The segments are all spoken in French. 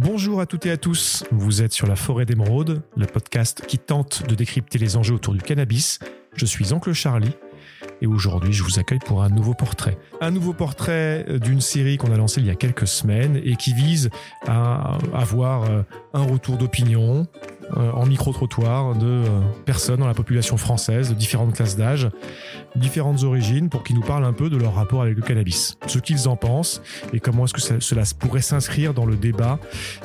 Bonjour à toutes et à tous, vous êtes sur la forêt d'émeraude, le podcast qui tente de décrypter les enjeux autour du cannabis. Je suis Oncle Charlie et aujourd'hui je vous accueille pour un nouveau portrait. Un nouveau portrait d'une série qu'on a lancée il y a quelques semaines et qui vise à avoir euh, un retour d'opinion, euh, en micro-trottoir de euh, personnes dans la population française de différentes classes d'âge, différentes origines, pour qu'ils nous parlent un peu de leur rapport avec le cannabis, ce qu'ils en pensent et comment est-ce que cela pourrait s'inscrire dans le débat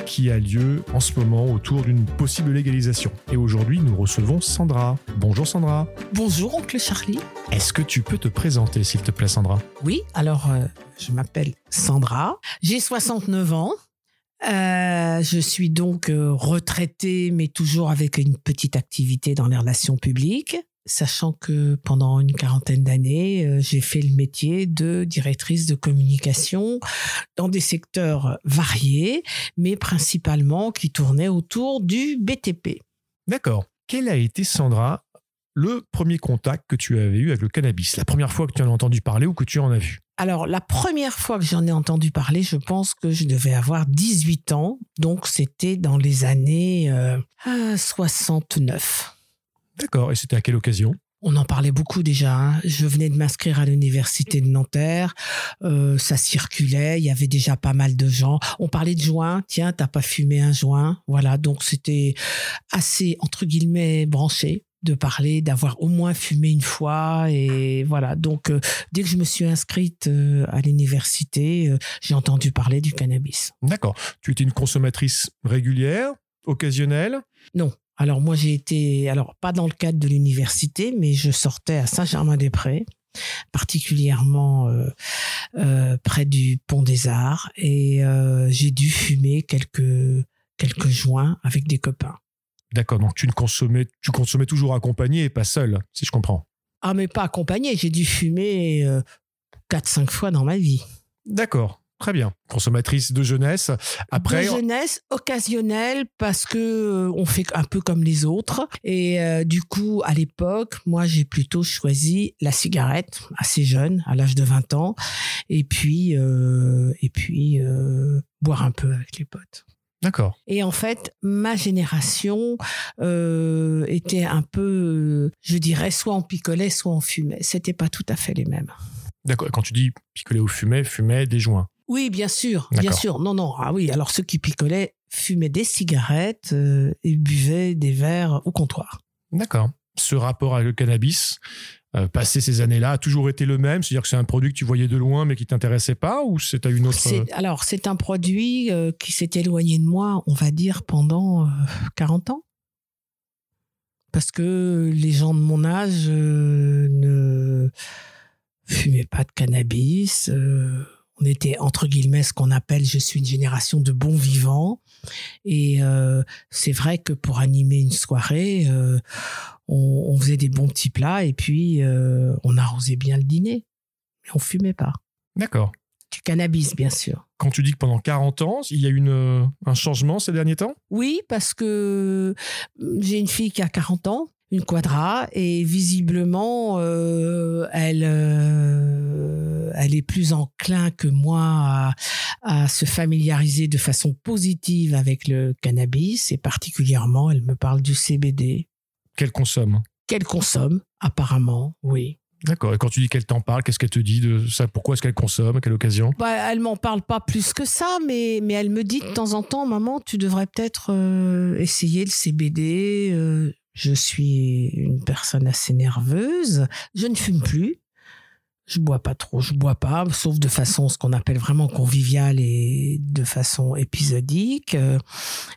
qui a lieu en ce moment autour d'une possible légalisation. Et aujourd'hui, nous recevons Sandra. Bonjour Sandra. Bonjour oncle Charlie. Est-ce que tu peux te présenter s'il te plaît Sandra? Oui, alors euh, je m'appelle Sandra, j'ai 69 ans. Euh, je suis donc euh, retraitée, mais toujours avec une petite activité dans les relations publiques, sachant que pendant une quarantaine d'années, euh, j'ai fait le métier de directrice de communication dans des secteurs variés, mais principalement qui tournaient autour du BTP. D'accord. Quel a été, Sandra, le premier contact que tu avais eu avec le cannabis La première fois que tu en as entendu parler ou que tu en as vu? Alors, la première fois que j'en ai entendu parler, je pense que je devais avoir 18 ans. Donc, c'était dans les années 69. Euh, D'accord. Et c'était à quelle occasion? On en parlait beaucoup déjà. Hein. Je venais de m'inscrire à l'université de Nanterre. Euh, ça circulait. Il y avait déjà pas mal de gens. On parlait de joint. Tiens, t'as pas fumé un joint? Voilà. Donc c'était assez entre guillemets branché de parler, d'avoir au moins fumé une fois. Et voilà. Donc, euh, dès que je me suis inscrite euh, à l'université, euh, j'ai entendu parler du cannabis. D'accord. Tu étais une consommatrice régulière, occasionnelle? Non. Alors, moi, j'ai été, alors, pas dans le cadre de l'université, mais je sortais à Saint-Germain-des-Prés particulièrement près du pont des Arts et j'ai dû fumer quelques quelques joints avec des copains. D'accord, donc tu ne consommais, tu consommais toujours accompagné et pas seul, si je comprends. Ah, mais pas accompagné, j'ai dû fumer euh, 4-5 fois dans ma vie. D'accord. Très bien. Consommatrice de jeunesse. Après, de jeunesse occasionnelle parce que euh, on fait un peu comme les autres. Et euh, du coup, à l'époque, moi, j'ai plutôt choisi la cigarette assez jeune, à l'âge de 20 ans, et puis euh, et puis boire un peu avec les potes. D'accord. Et en fait, ma génération euh, était un peu, je dirais, soit on picolait, soit on fumait. C'était pas tout à fait les mêmes. D'accord. Quand tu dis picoler ou fumer, fumer des joints. Oui, bien sûr, bien sûr. Non, non. Ah oui. Alors ceux qui picolaient fumaient des cigarettes euh, et buvaient des verres au comptoir. D'accord. Ce rapport avec le cannabis, euh, passé ces années-là, a toujours été le même? C'est-à-dire que c'est un produit que tu voyais de loin mais qui t'intéressait pas ou c'est à une autre Alors, c'est un produit euh, qui s'est éloigné de moi, on va dire, pendant 40 euh, ans. Parce que les gens de mon âge ne fumaient pas de cannabis. On était, entre guillemets, ce qu'on appelle, je suis une génération de bons vivants. Et c'est vrai que pour animer une soirée, on, faisait des bons petits plats et puis euh, on arrosait bien le dîner. Mais on fumait pas. D'accord. Du cannabis, bien sûr. Quand tu dis que pendant 40 ans, il y a eu euh, un changement ces derniers temps? Oui, parce que euh, j'ai une fille qui a 40 ans, une quadra, et visiblement, elle, elle est plus enclin que moi à, se familiariser de façon positive avec le cannabis, et particulièrement, elle me parle du CBD. Qu'elle consomme Qu'elle consomme, apparemment, oui. D'accord. Et quand tu dis qu'elle t'en parle, qu'est-ce qu'elle te dit de ça? Pourquoi est-ce qu'elle consomme? À quelle occasion? Bah, Elle m'en parle pas plus que ça, mais, mais elle me dit de temps en temps, maman, tu devrais peut-être euh, essayer le CBD. Euh, je suis une personne assez nerveuse. Je ne fume plus je bois pas trop, je bois pas, sauf de façon ce qu'on appelle vraiment conviviale et de façon épisodique. Euh,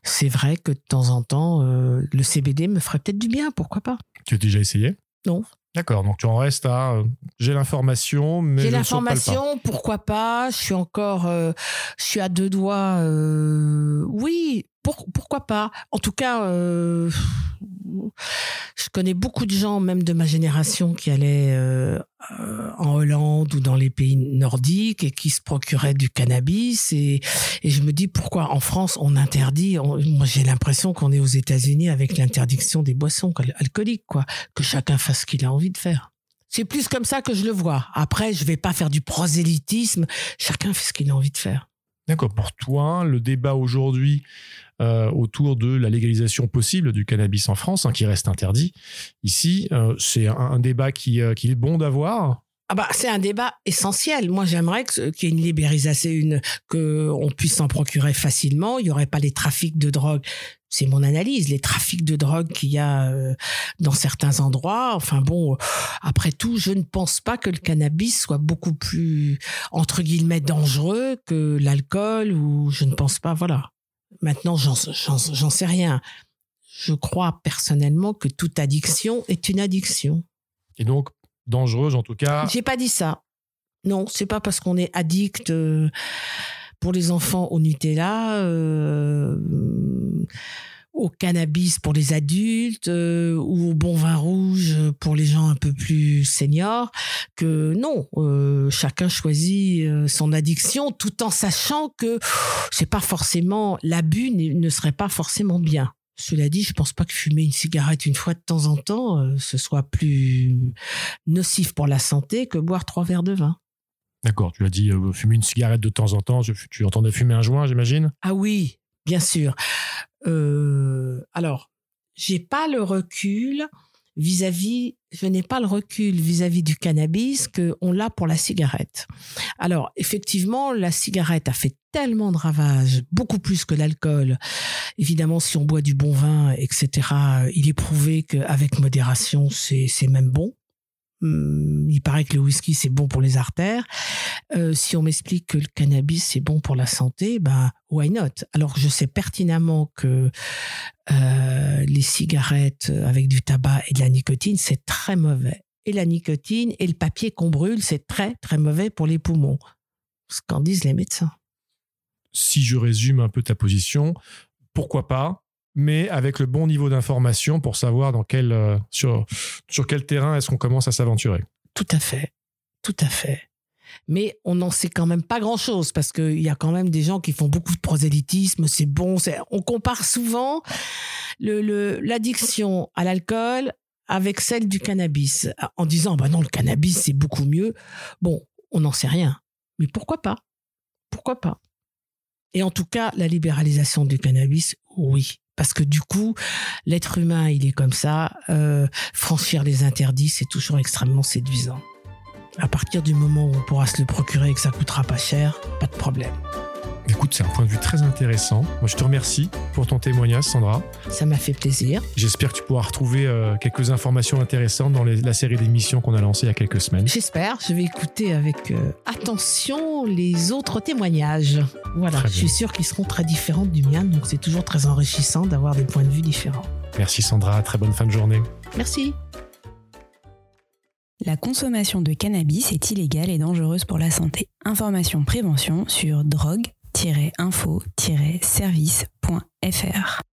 c'est vrai que de temps en temps, euh, le CBD me ferait peut-être du bien, pourquoi pas Tu as déjà essayé? Non. D'accord, donc tu en restes à euh, j'ai l'information, mais j'ai l'information, pourquoi pas Je suis encore, je suis à deux doigts. oui, pourquoi pas En tout cas, je connais beaucoup de gens, même de ma génération, qui allaient en Hollande ou dans les pays nordiques et qui se procuraient du cannabis. Et, je me dis pourquoi en France on interdit. moi, j'ai l'impression qu'on est aux États-Unis avec l'interdiction des boissons alcooliques, quoi. Que chacun fasse ce qu'il a envie de faire. C'est plus comme ça que je le vois. Après, je vais pas faire du prosélytisme. Chacun fait ce qu'il a envie de faire. D'accord. Pour toi, le débat aujourd'hui euh, autour de la légalisation possible du cannabis en France, hein, qui reste interdit ici, euh, c'est un, débat qui, euh, qui est bon d'avoir ah bah, c'est un débat essentiel. Moi, j'aimerais qu'il y ait une libéralisation, une, qu'on puisse s'en procurer facilement. Il n'y aurait pas les trafics de drogue. C'est mon analyse, les trafics de drogue qu'il y a euh, dans certains endroits. Enfin bon, après tout, je ne pense pas que le cannabis soit beaucoup plus, entre guillemets, dangereux que l'alcool ou je ne pense pas, voilà. Maintenant, j'en sais rien. Je crois personnellement que toute addiction est une addiction. Et donc, dangereuse en tout cas. J'ai pas dit ça. Non, c'est pas parce qu'on est addict euh, pour les enfants au Nutella, euh, au cannabis pour les adultes euh, ou au bon vin rouge pour les gens un peu plus seniors que non, chacun choisit son addiction tout en sachant que c'est pas forcément l'abus ne serait pas forcément bien. Cela dit, je pense pas que fumer une cigarette une fois de temps en temps, euh, ce soit plus nocif pour la santé que boire trois verres de vin. D'accord, tu as dit euh, fumer une cigarette de temps en temps, tu entendais fumer un joint, j'imagine? Ah oui, bien sûr. Euh, alors, j'ai pas le recul vis-à-vis, je n'ai pas le recul vis-à-vis du cannabis qu'on l'a pour la cigarette. Alors, effectivement, la cigarette a fait tellement de ravages, beaucoup plus que l'alcool. Évidemment, si on boit du bon vin, etc., il est prouvé qu'avec modération, c'est même bon. Hum, il paraît que le whisky c'est bon pour les artères. Euh, si on m'explique que le cannabis c'est bon pour la santé, ben why not? Alors je sais pertinemment que euh, les cigarettes avec du tabac et de la nicotine c'est très mauvais. Et la nicotine et le papier qu'on brûle c'est très très mauvais pour les poumons. Ce qu'en disent les médecins. Si je résume un peu ta position, pourquoi pas mais avec le bon niveau d'information pour savoir dans quel, euh, sur, sur quel terrain est-ce qu'on commence à s'aventurer. Tout à fait, tout à fait. Mais on n'en sait quand même pas grand-chose parce qu'il y a quand même des gens qui font beaucoup de prosélytisme, c'est bon. On compare souvent l'addiction à l'alcool avec celle du cannabis en disant bah non le cannabis c'est beaucoup mieux. Bon, on n'en sait rien. Mais pourquoi pas? Pourquoi pas? Et en tout cas, la libéralisation du cannabis, oui parce que du coup, l'être humain, il est comme ça. Euh, franchir les interdits, c'est toujours extrêmement séduisant. À partir du moment où on pourra se le procurer et que ça coûtera pas cher, pas de problème. Écoute, c'est un point de vue très intéressant. Moi, je te remercie pour ton témoignage, Sandra. Ça m'a fait plaisir. J'espère que tu pourras retrouver euh, quelques informations intéressantes dans la série d'émissions qu'on a lancée il y a quelques semaines. J'espère. Je vais écouter avec euh, attention les autres témoignages. Voilà, je suis sûr qu'ils seront très différents du mien, donc c'est toujours très enrichissant d'avoir des points de vue différents. Merci Sandra, très bonne fin de journée. Merci. La consommation de cannabis est illégale et dangereuse pour la santé. Information prévention sur drogue info-service.fr.